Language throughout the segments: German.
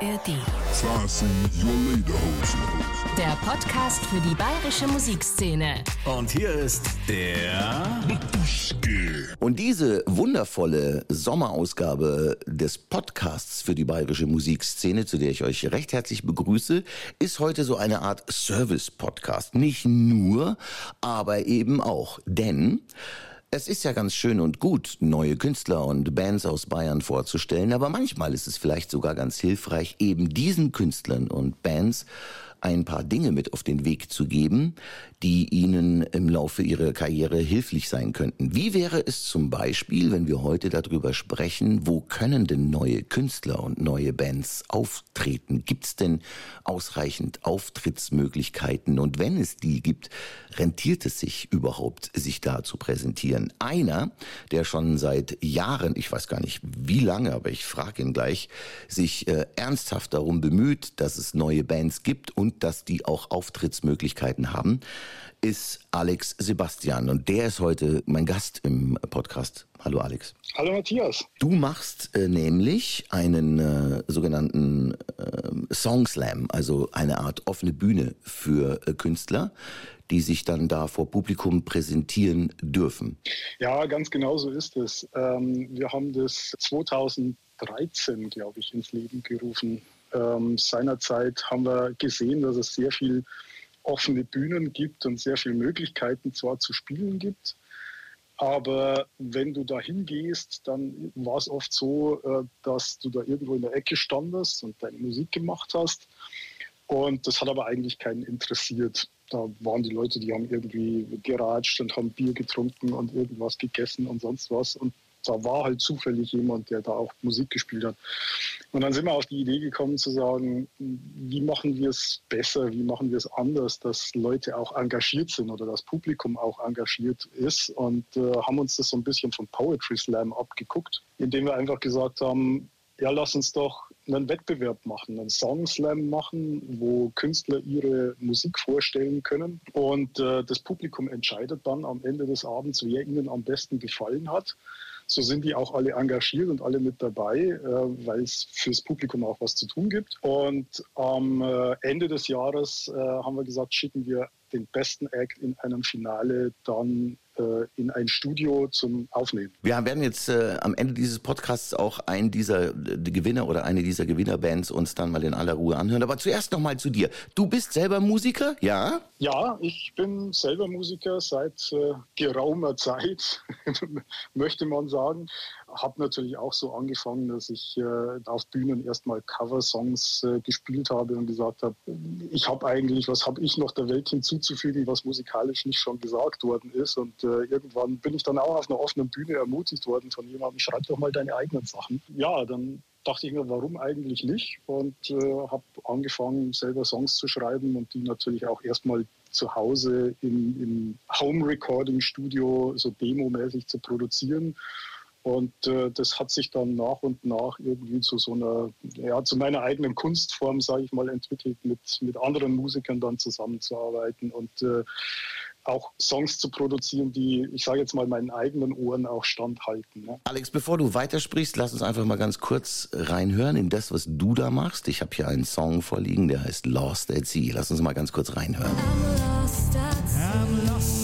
ARD. Der Podcast für die bayerische Musikszene. Und hier ist der Und diese wundervolle Sommerausgabe des Podcasts für die bayerische Musikszene, zu der ich euch recht herzlich begrüße, ist heute so eine Art Service-Podcast. Nicht nur, aber eben auch. Denn es ist ja ganz schön und gut, neue Künstler und Bands aus Bayern vorzustellen, aber manchmal ist es vielleicht sogar ganz hilfreich, eben diesen Künstlern und Bands ein paar Dinge mit auf den Weg zu geben, die ihnen im Laufe ihrer Karriere hilflich sein könnten. Wie wäre es zum Beispiel, wenn wir heute darüber sprechen, wo können denn neue Künstler und neue Bands auftreten? Gibt es denn ausreichend Auftrittsmöglichkeiten? Und wenn es die gibt, rentiert es sich überhaupt, sich da zu präsentieren? Einer, der schon seit Jahren, ich weiß gar nicht wie lange, aber ich frage ihn gleich, sich äh, ernsthaft darum bemüht, dass es neue Bands gibt und dass die auch Auftrittsmöglichkeiten haben, ist Alex Sebastian. Und der ist heute mein Gast im Podcast. Hallo Alex. Hallo Matthias. Du machst äh, nämlich einen äh, sogenannten äh, Song Slam, also eine Art offene Bühne für äh, Künstler, die sich dann da vor Publikum präsentieren dürfen. Ja, ganz genau so ist es. Ähm, wir haben das 2013, glaube ich, ins Leben gerufen. Ähm, seinerzeit haben wir gesehen, dass es sehr viel offene Bühnen gibt und sehr viele Möglichkeiten zwar zu spielen gibt, aber wenn du da hingehst, dann war es oft so, äh, dass du da irgendwo in der Ecke standest und deine Musik gemacht hast. Und das hat aber eigentlich keinen interessiert. Da waren die Leute, die haben irgendwie geratscht und haben Bier getrunken und irgendwas gegessen und sonst was. Und da war halt zufällig jemand, der da auch Musik gespielt hat. Und dann sind wir auf die Idee gekommen zu sagen, wie machen wir es besser, wie machen wir es anders, dass Leute auch engagiert sind oder das Publikum auch engagiert ist und äh, haben uns das so ein bisschen von Poetry Slam abgeguckt, indem wir einfach gesagt haben, ja, lass uns doch einen Wettbewerb machen, einen Song Slam machen, wo Künstler ihre Musik vorstellen können. Und äh, das Publikum entscheidet dann am Ende des Abends, wer ihnen am besten gefallen hat. So sind die auch alle engagiert und alle mit dabei, äh, weil es fürs Publikum auch was zu tun gibt. Und am äh, Ende des Jahres äh, haben wir gesagt, schicken wir den besten Act in einem Finale dann in ein Studio zum Aufnehmen. Wir werden jetzt äh, am Ende dieses Podcasts auch einen dieser äh, Gewinner oder eine dieser Gewinnerbands uns dann mal in aller Ruhe anhören. Aber zuerst noch mal zu dir. Du bist selber Musiker, ja? Ja, ich bin selber Musiker seit äh, geraumer Zeit, möchte man sagen. Habe natürlich auch so angefangen, dass ich äh, auf Bühnen erstmal Coversongs äh, gespielt habe und gesagt habe, ich habe eigentlich, was habe ich noch der Welt hinzuzufügen, was musikalisch nicht schon gesagt worden ist. Und äh, irgendwann bin ich dann auch auf einer offenen Bühne ermutigt worden von jemandem, schreib doch mal deine eigenen Sachen. Ja, dann dachte ich mir, warum eigentlich nicht? Und äh, habe angefangen, selber Songs zu schreiben und die natürlich auch erstmal zu Hause im, im Home-Recording-Studio so demomäßig zu produzieren. Und äh, das hat sich dann nach und nach irgendwie zu so einer, ja, zu meiner eigenen Kunstform, sage ich mal, entwickelt, mit, mit anderen Musikern dann zusammenzuarbeiten und äh, auch Songs zu produzieren, die, ich sage jetzt mal, meinen eigenen Ohren auch standhalten. Ne? Alex, bevor du weitersprichst, lass uns einfach mal ganz kurz reinhören in das, was du da machst. Ich habe hier einen Song vorliegen, der heißt Lost at Sea. Lass uns mal ganz kurz reinhören. I'm lost at sea. I'm lost at sea.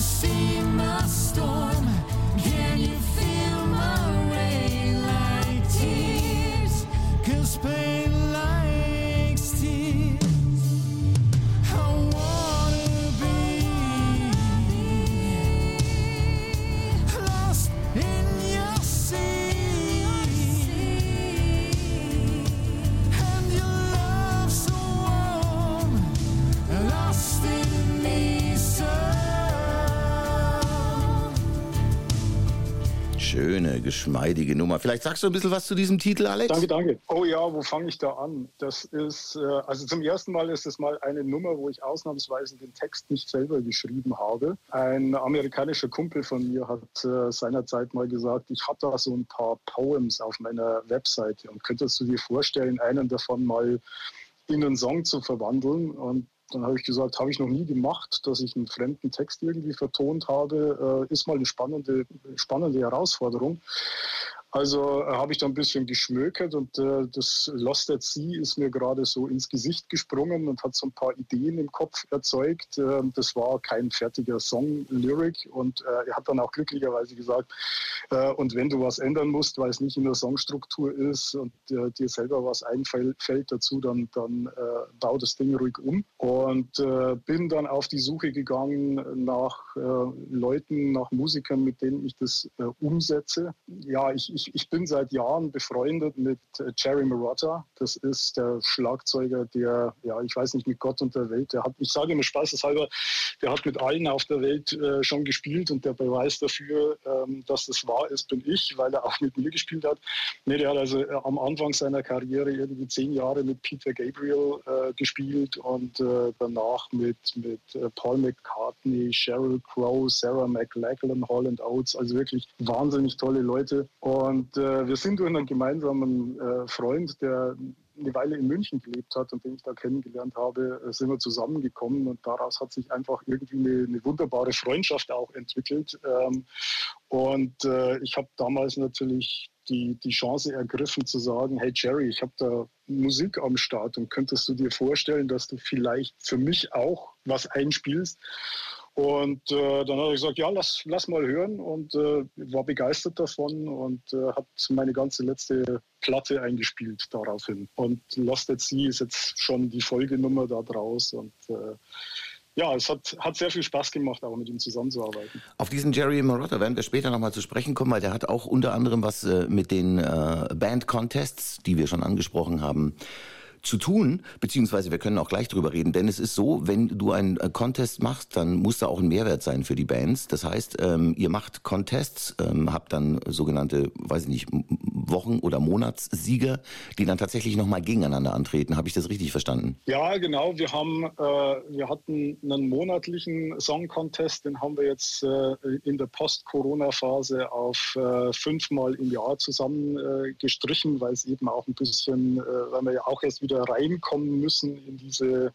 See my storm? Geschmeidige Nummer. Vielleicht sagst du ein bisschen was zu diesem Titel, Alex? Danke, danke. Oh ja, wo fange ich da an? Das ist, äh, also zum ersten Mal ist es mal eine Nummer, wo ich ausnahmsweise den Text nicht selber geschrieben habe. Ein amerikanischer Kumpel von mir hat äh, seinerzeit mal gesagt, ich habe da so ein paar Poems auf meiner Webseite und könntest du dir vorstellen, einen davon mal in einen Song zu verwandeln? Und Dann habe ich gesagt, habe ich noch nie gemacht, dass ich einen fremden Text irgendwie vertont habe. Äh, ist mal eine spannende, spannende Herausforderung. Also äh, habe ich da ein bisschen geschmökert und äh, das Lost at Sea ist mir gerade so ins Gesicht gesprungen und hat so ein paar Ideen im Kopf erzeugt. Äh, das war kein fertiger Song-Lyric und äh, er hat dann auch glücklicherweise gesagt, äh, und wenn du was ändern musst, weil es nicht in der Songstruktur ist und äh, dir selber was einfällt dazu, dann, dann bau das Ding ruhig um. Und bin dann auf die Suche gegangen nach Leuten, nach Musikern, mit denen ich das umsetze. Ja, ich, ich ich, ich bin seit Jahren befreundet mit äh, Jerry Marotta. Das ist der Schlagzeuger, der, ja, ich weiß nicht, mit Gott und der Welt, der hat, ich sage immer spaßeshalber, der hat mit allen auf der Welt äh, schon gespielt und der Beweis dafür, ähm, dass das wahr ist, bin ich, weil er auch mit mir gespielt hat. Nee, der hat also äh, am Anfang seiner Karriere irgendwie zehn Jahre mit Peter Gabriel äh, gespielt und äh, danach mit, mit äh, Paul McCartney, Sheryl Crow, Sarah McLachlan, Holland Oates, also wirklich wahnsinnig tolle Leute. Und und äh, wir sind durch einen gemeinsamen äh, Freund, der eine Weile in München gelebt hat und den ich da kennengelernt habe, äh, sind wir zusammengekommen und daraus hat sich einfach irgendwie eine, eine wunderbare Freundschaft auch entwickelt. Ähm, und äh, ich habe damals natürlich die, die Chance ergriffen zu sagen, hey Jerry, ich habe da Musik am Start und könntest du dir vorstellen, dass du vielleicht für mich auch was einspielst? Und äh, dann habe ich gesagt, ja, lass, lass mal hören und äh, war begeistert davon und äh, habe meine ganze letzte Platte eingespielt daraufhin. Und Lost at Sea ist jetzt schon die Folgenummer da draus und äh, ja, es hat, hat sehr viel Spaß gemacht, auch mit ihm zusammenzuarbeiten. Auf diesen Jerry Marotta werden wir später nochmal zu sprechen kommen, weil der hat auch unter anderem was äh, mit den äh, Band-Contests, die wir schon angesprochen haben, zu tun, beziehungsweise wir können auch gleich drüber reden, denn es ist so, wenn du einen äh, Contest machst, dann muss da auch ein Mehrwert sein für die Bands. Das heißt, ähm, ihr macht Contests, ähm, habt dann sogenannte, weiß ich nicht, Wochen- oder Monatssieger, die dann tatsächlich nochmal gegeneinander antreten. Habe ich das richtig verstanden? Ja, genau. Wir haben, äh, wir hatten einen monatlichen Song-Contest, den haben wir jetzt äh, in der Post-Corona-Phase auf äh, fünfmal im Jahr zusammen äh, weil es eben auch ein bisschen, äh, weil wir ja auch erst wieder wieder reinkommen müssen in diese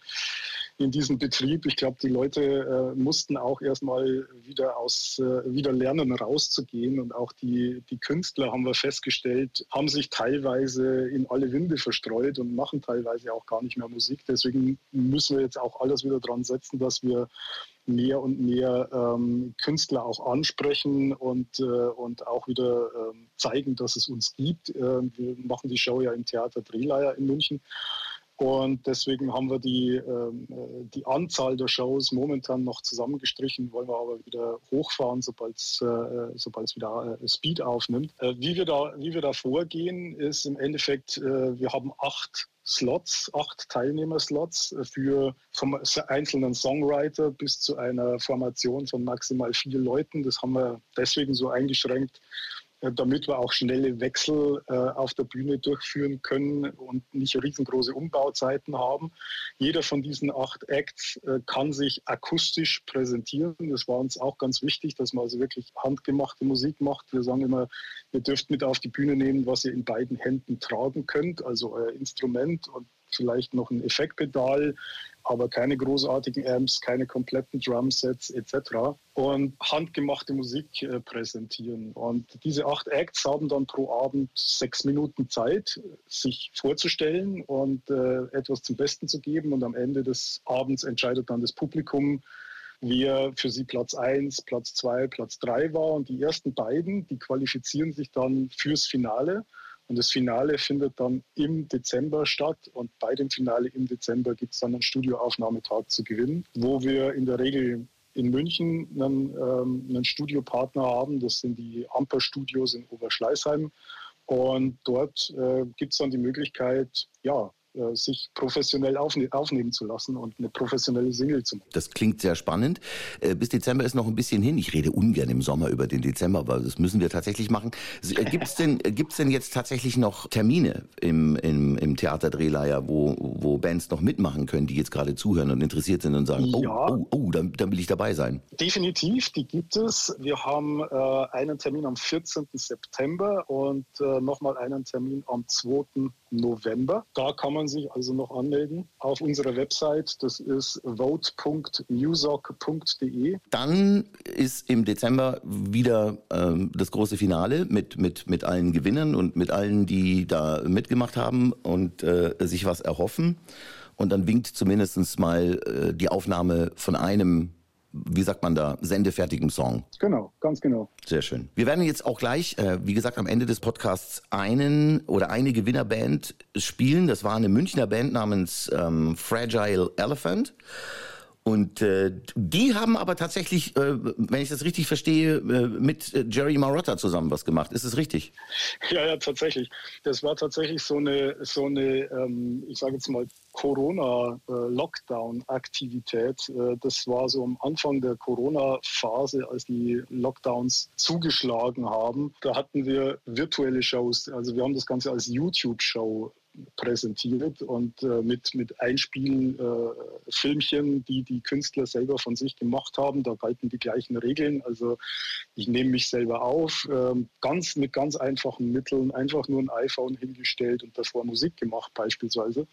in diesen Betrieb. Ich glaube, die Leute äh, mussten auch erstmal wieder aus äh, wieder lernen, rauszugehen. Und auch die, die Künstler, haben wir festgestellt, haben sich teilweise in alle Winde verstreut und machen teilweise auch gar nicht mehr Musik. Deswegen müssen wir jetzt auch alles wieder dran setzen, dass wir mehr und mehr ähm, Künstler auch ansprechen und, äh, und auch wieder ähm, zeigen, dass es uns gibt. Äh, wir machen die Show ja im Theater Drehleier in München. Und deswegen haben wir die, ähm, äh, die Anzahl der Shows momentan noch zusammengestrichen, wollen wir aber wieder hochfahren, sobald es äh, wieder äh, Speed aufnimmt. Wie, wir da, wie wir da vorgehen, ist im Endeffekt, wir haben acht Slots, acht Teilnehmerslots für vom einzelnen Songwriter bis zu einer Formation von maximal vier Leuten. Das haben wir deswegen so eingeschränkt, damit wir auch schnelle Wechsel äh, auf der Bühne durchführen können und nicht riesengroße Umbauzeiten haben. Jeder von diesen acht Acts äh, kann sich akustisch präsentieren. Das war uns auch ganz wichtig, dass man also wirklich handgemachte Musik macht. Wir sagen immer, ihr dürft mit auf die Bühne nehmen, was ihr in beiden Händen tragen könnt, also euer Instrument und vielleicht noch ein Effektpedal, aber keine großartigen Amps, keine kompletten Drumsets etc. Und handgemachte Musik äh, präsentieren. Und diese acht Acts haben dann pro Abend sechs Minuten Zeit, sich vorzustellen und äh, etwas zum Besten zu geben. Und am Ende des Abends entscheidet dann das Publikum, wer für sie Platz 1, Platz 2, Platz 3 war. Und die ersten beiden, die qualifizieren sich dann fürs Finale. Und das Finale findet dann im Dezember statt. Und bei dem Finale im Dezember gibt es dann einen Studioaufnahmetag zu gewinnen, wo wir in der Regel in München einen, ähm, einen Studiopartner haben. Das sind die Amper Studios in Oberschleißheim. Und dort äh, gibt es dann die Möglichkeit, ja, sich professionell aufne aufnehmen zu lassen und eine professionelle Single zu machen. Das klingt sehr spannend. Äh, bis Dezember ist noch ein bisschen hin. Ich rede ungern im Sommer über den Dezember, aber das müssen wir tatsächlich machen. Äh, Gibt es denn, gibt's denn jetzt tatsächlich noch Termine im, im, im Theater Drehleier, wo, wo Bands noch mitmachen können, die jetzt gerade zuhören und interessiert sind und sagen, oh, ja. oh, oh, dann, dann will ich dabei sein? Definitiv, die gibt es. Wir haben äh, einen Termin am 14. September und äh, nochmal einen Termin am 2. November. Da kann man man sich also noch anmelden auf unserer Website. Das ist vote.musoc.de. Dann ist im Dezember wieder ähm, das große Finale mit, mit, mit allen Gewinnern und mit allen, die da mitgemacht haben und äh, sich was erhoffen. Und dann winkt zumindest mal äh, die Aufnahme von einem wie sagt man da, sendefertigem Song. Genau, ganz genau. Sehr schön. Wir werden jetzt auch gleich, äh, wie gesagt, am Ende des Podcasts einen oder eine Gewinnerband spielen. Das war eine Münchner Band namens ähm, Fragile Elephant. Und äh, die haben aber tatsächlich, äh, wenn ich das richtig verstehe, äh, mit äh, Jerry Marotta zusammen was gemacht. Ist es richtig? Ja, ja, tatsächlich. Das war tatsächlich so eine, so eine, ähm, ich sage jetzt mal Corona-Lockdown-Aktivität. Äh, das war so am Anfang der Corona-Phase, als die Lockdowns zugeschlagen haben. Da hatten wir virtuelle Shows. Also wir haben das Ganze als YouTube-Show präsentiert und äh, mit, mit Einspielfilmchen, äh, die die Künstler selber von sich gemacht haben. Da galten die gleichen Regeln. Also ich nehme mich selber auf, äh, ganz mit ganz einfachen Mitteln, einfach nur ein iPhone hingestellt und davor Musik gemacht beispielsweise.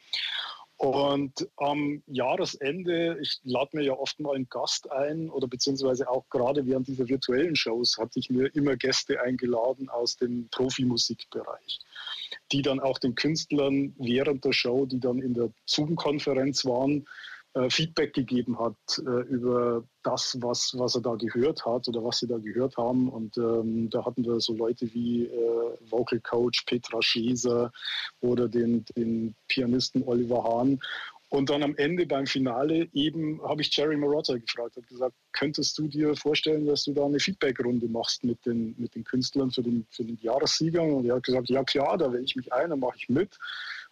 Und am Jahresende, ich lade mir ja oft mal einen Gast ein oder beziehungsweise auch gerade während dieser virtuellen Shows hatte ich mir immer Gäste eingeladen aus dem Profimusikbereich die dann auch den Künstlern während der Show, die dann in der Zoom-Konferenz waren, äh, Feedback gegeben hat äh, über das, was, was er da gehört hat oder was sie da gehört haben. Und ähm, da hatten wir so Leute wie äh, Vocal Coach Petra Scheser oder den, den Pianisten Oliver Hahn. Und dann am Ende beim Finale eben habe ich Jerry Marotta gefragt und gesagt, könntest du dir vorstellen, dass du da eine Feedbackrunde machst mit den, mit den Künstlern für den, für den Jahressieger? Und er hat gesagt, ja klar, da wähle ich mich ein, da mache ich mit.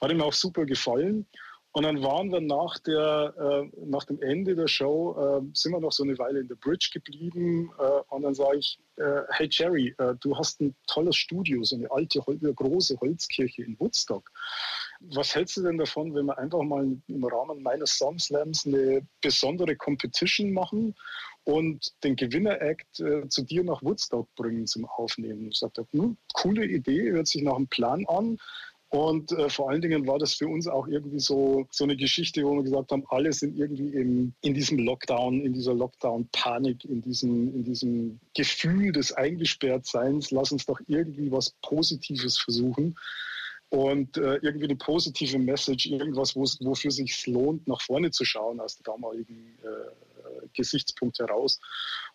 Hat ihm auch super gefallen. Und dann waren wir nach, der, äh, nach dem Ende der Show, äh, sind wir noch so eine Weile in der Bridge geblieben. Äh, und dann sage ich, äh, hey Jerry, äh, du hast ein tolles Studio, so eine alte, große Holzkirche in Woodstock. Was hältst du denn davon, wenn wir einfach mal im Rahmen meines Song Slams eine besondere Competition machen und den Gewinner-Act äh, zu dir nach Woodstock bringen zum Aufnehmen? Ich sagte, hm, coole Idee, hört sich nach einem Plan an. Und äh, vor allen Dingen war das für uns auch irgendwie so, so eine Geschichte, wo wir gesagt haben, alle sind irgendwie im, in diesem Lockdown, in dieser Lockdown-Panik, in diesem, in diesem Gefühl des Eingesperrtseins. Lass uns doch irgendwie was Positives versuchen und äh, irgendwie eine positive Message, irgendwas, wofür sich lohnt, nach vorne zu schauen aus dem damaligen äh, Gesichtspunkt heraus.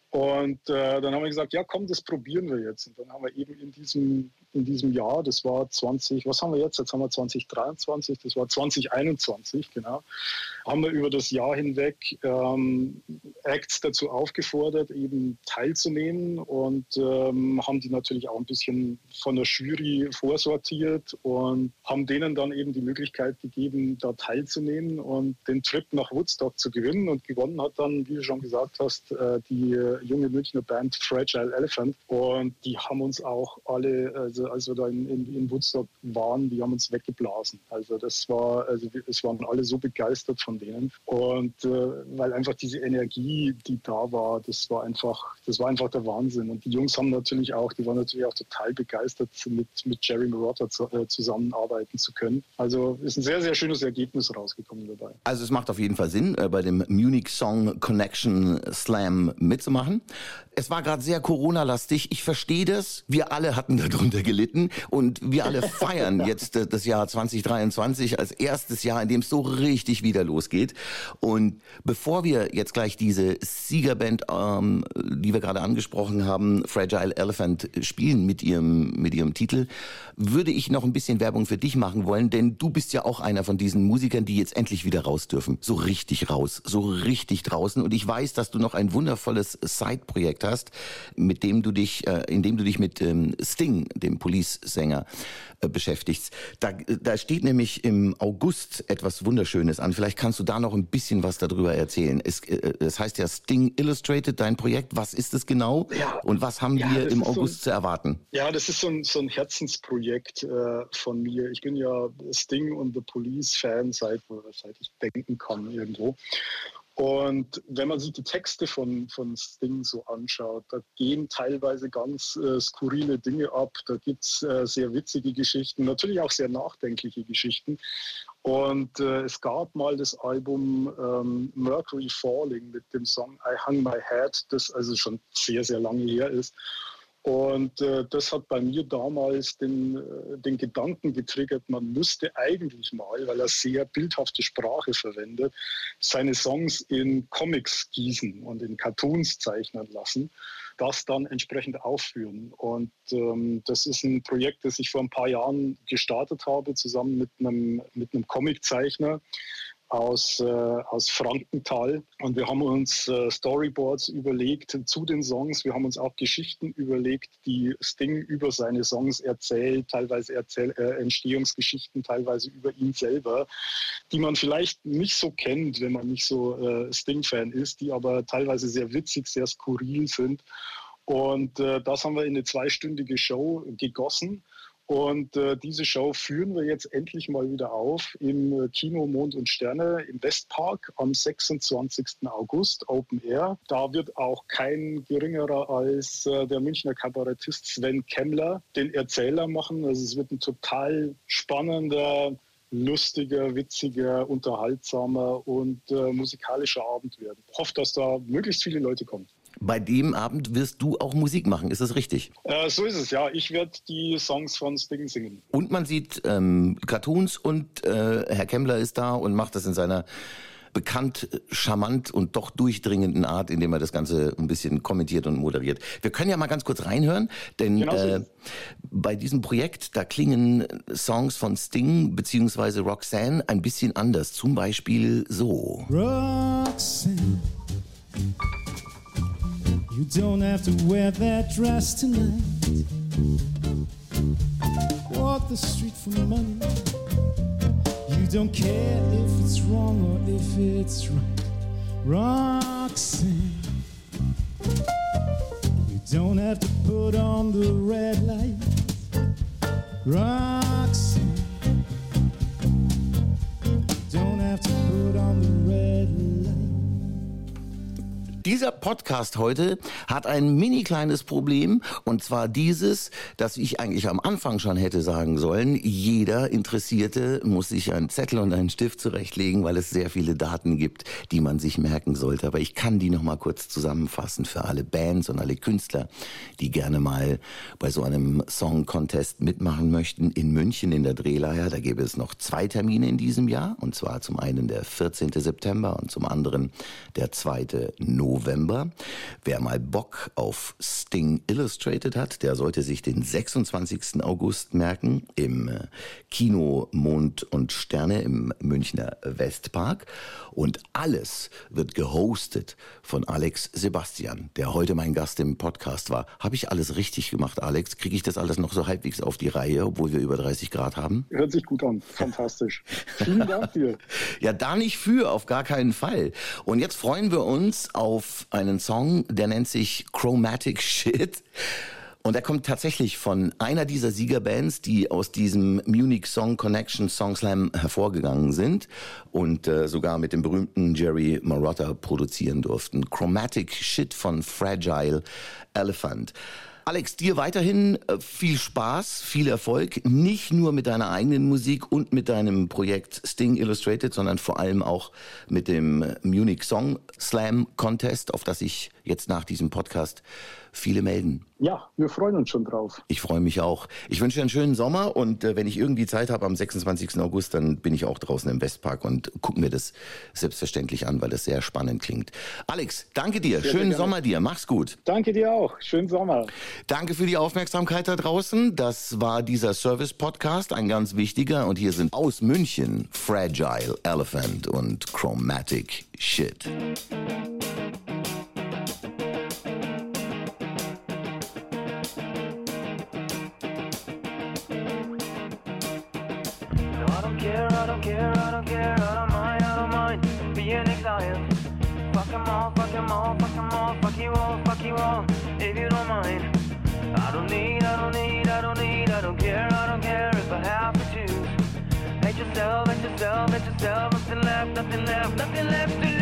Und äh, dann haben wir gesagt, ja komm, das probieren wir jetzt. Und dann haben wir eben in diesem, in diesem Jahr, das war 20, was haben wir jetzt? Jetzt haben wir 2023, das war 2021, genau, haben wir über das Jahr hinweg ähm, Acts dazu aufgefordert, eben teilzunehmen und ähm, haben die natürlich auch ein bisschen von der Jury vorsortiert und haben denen dann eben die Möglichkeit gegeben, da teilzunehmen und den Trip nach Woodstock zu gewinnen. Und gewonnen hat dann, wie du schon gesagt hast, äh, die junge Münchner Band Fragile Elephant. Und die haben uns auch alle, also als wir da in, in, in Woodstock waren, die haben uns weggeblasen. Also das war, also es waren alle so begeistert von denen. Und äh, weil einfach diese Energie, die da war, das war einfach, das war einfach der Wahnsinn. Und die Jungs haben natürlich auch, die waren natürlich auch total begeistert, mit, mit Jerry Marotta zu, äh, zusammenarbeiten zu können. Also ist ein sehr, sehr schönes Ergebnis rausgekommen dabei. Also es macht auf jeden Fall Sinn, äh, bei dem Munich Song Connection Slam mitzumachen machen. Es war gerade sehr Corona-lastig. Ich verstehe das. Wir alle hatten darunter gelitten und wir alle feiern jetzt äh, das Jahr 2023 als erstes Jahr, in dem es so richtig wieder losgeht. Und bevor wir jetzt gleich diese Siegerband, ähm, die wir gerade angesprochen haben, Fragile Elephant spielen mit ihrem mit ihrem Titel, würde ich noch ein bisschen Werbung für dich machen wollen, denn du bist ja auch einer von diesen Musikern, die jetzt endlich wieder raus dürfen. So richtig raus, so richtig draußen. Und ich weiß, dass du noch ein wundervolles Side-Projekt hast, mit dem du dich, äh, in dem du dich mit ähm, Sting, dem Police-Sänger, äh, beschäftigst. Da, da steht nämlich im August etwas Wunderschönes an. Vielleicht kannst du da noch ein bisschen was darüber erzählen. Es, äh, es heißt ja Sting Illustrated, dein Projekt. Was ist es genau? Ja. Und was haben ja, wir im August so ein, zu erwarten? Ja, das ist so ein, so ein Herzensprojekt äh, von mir. Ich bin ja Sting und The Police Fan seit, seit ich denken kann irgendwo. Und wenn man sich die Texte von, von Sting so anschaut, da gehen teilweise ganz äh, skurrile Dinge ab. Da gibt es äh, sehr witzige Geschichten, natürlich auch sehr nachdenkliche Geschichten. Und äh, es gab mal das Album ähm, Mercury Falling mit dem Song I Hung My Head, das also schon sehr, sehr lange her ist. Und äh, das hat bei mir damals den, äh, den Gedanken getriggert, man müsste eigentlich mal, weil er sehr bildhafte Sprache verwendet, seine Songs in Comics gießen und in Cartoons zeichnen lassen, das dann entsprechend aufführen. Und ähm, das ist ein Projekt, das ich vor ein paar Jahren gestartet habe, zusammen mit einem, mit einem Comiczeichner aus, äh, aus Frankenthal. Und wir haben uns äh, Storyboards überlegt zu den Songs. Wir haben uns auch Geschichten überlegt, die Sting über seine Songs erzählt, teilweise Erzähl äh, Entstehungsgeschichten, teilweise über ihn selber, die man vielleicht nicht so kennt, wenn man nicht so äh, Sting-Fan ist, die aber teilweise sehr witzig, sehr skurril sind. Und äh, das haben wir in eine zweistündige Show gegossen. Und äh, diese Show führen wir jetzt endlich mal wieder auf im äh, Kino Mond und Sterne im Westpark am 26. August, Open Air. Da wird auch kein geringerer als äh, der Münchner Kabarettist Sven Kemmler den Erzähler machen. Also es wird ein total spannender, lustiger, witziger, unterhaltsamer und äh, musikalischer Abend werden. Ich hoffe, dass da möglichst viele Leute kommen. Bei dem Abend wirst du auch Musik machen, ist das richtig? Äh, so ist es, ja. Ich werde die Songs von Sting singen. Und man sieht ähm, Cartoons und äh, Herr Kemmler ist da und macht das in seiner bekannt, charmant und doch durchdringenden Art, indem er das Ganze ein bisschen kommentiert und moderiert. Wir können ja mal ganz kurz reinhören, denn genau so. äh, bei diesem Projekt, da klingen Songs von Sting bzw. Roxanne ein bisschen anders. Zum Beispiel so. Roxanne. You don't have to wear that dress tonight. Walk the street for money. You don't care if it's wrong or if it's right. Roxanne. You don't have to put on the red light. Roxanne. You Don't have to put on the red light. Dieser Podcast heute hat ein mini kleines Problem und zwar dieses, dass ich eigentlich am Anfang schon hätte sagen sollen, jeder Interessierte muss sich einen Zettel und einen Stift zurechtlegen, weil es sehr viele Daten gibt, die man sich merken sollte. Aber ich kann die noch mal kurz zusammenfassen für alle Bands und alle Künstler, die gerne mal bei so einem Song Contest mitmachen möchten in München in der Drehleier. Da gäbe es noch zwei Termine in diesem Jahr und zwar zum einen der 14. September und zum anderen der 2. November. November. Wer mal Bock auf Sting Illustrated hat, der sollte sich den 26. August merken im äh, Kino Mond und Sterne im Münchner Westpark. Und alles wird gehostet von Alex Sebastian, der heute mein Gast im Podcast war. Habe ich alles richtig gemacht, Alex? Kriege ich das alles noch so halbwegs auf die Reihe, obwohl wir über 30 Grad haben? Hört sich gut an. Fantastisch. Vielen Dank dir. Ja, da nicht für, auf gar keinen Fall. Und jetzt freuen wir uns auf auf einen Song, der nennt sich Chromatic Shit. Und er kommt tatsächlich von einer dieser Siegerbands, die aus diesem Munich Song Connection Song Slam hervorgegangen sind und äh, sogar mit dem berühmten Jerry Marotta produzieren durften. Chromatic Shit von Fragile Elephant. Alex, dir weiterhin äh, viel Spaß, viel Erfolg, nicht nur mit deiner eigenen Musik und mit deinem Projekt Sting Illustrated, sondern vor allem auch mit dem Munich Song Slam Contest, auf das ich jetzt nach diesem Podcast viele melden. Ja, wir freuen uns schon drauf. Ich freue mich auch. Ich wünsche dir einen schönen Sommer und äh, wenn ich irgendwie Zeit habe am 26. August, dann bin ich auch draußen im Westpark und gucke mir das selbstverständlich an, weil das sehr spannend klingt. Alex, danke dir. Sehr, schönen sehr Sommer dir. Mach's gut. Danke dir auch. Schönen Sommer. Danke für die Aufmerksamkeit da draußen. Das war dieser Service-Podcast, ein ganz wichtiger. Und hier sind aus München Fragile Elephant und Chromatic Shit. Left, nothing left, nothing left to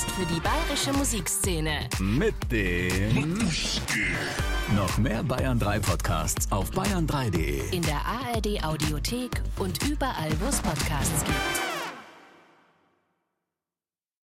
Podcast für die bayerische Musikszene. Mit dem noch mehr Bayern 3 Podcasts auf bayern3.de. In der ARD Audiothek und überall, wo es Podcasts gibt.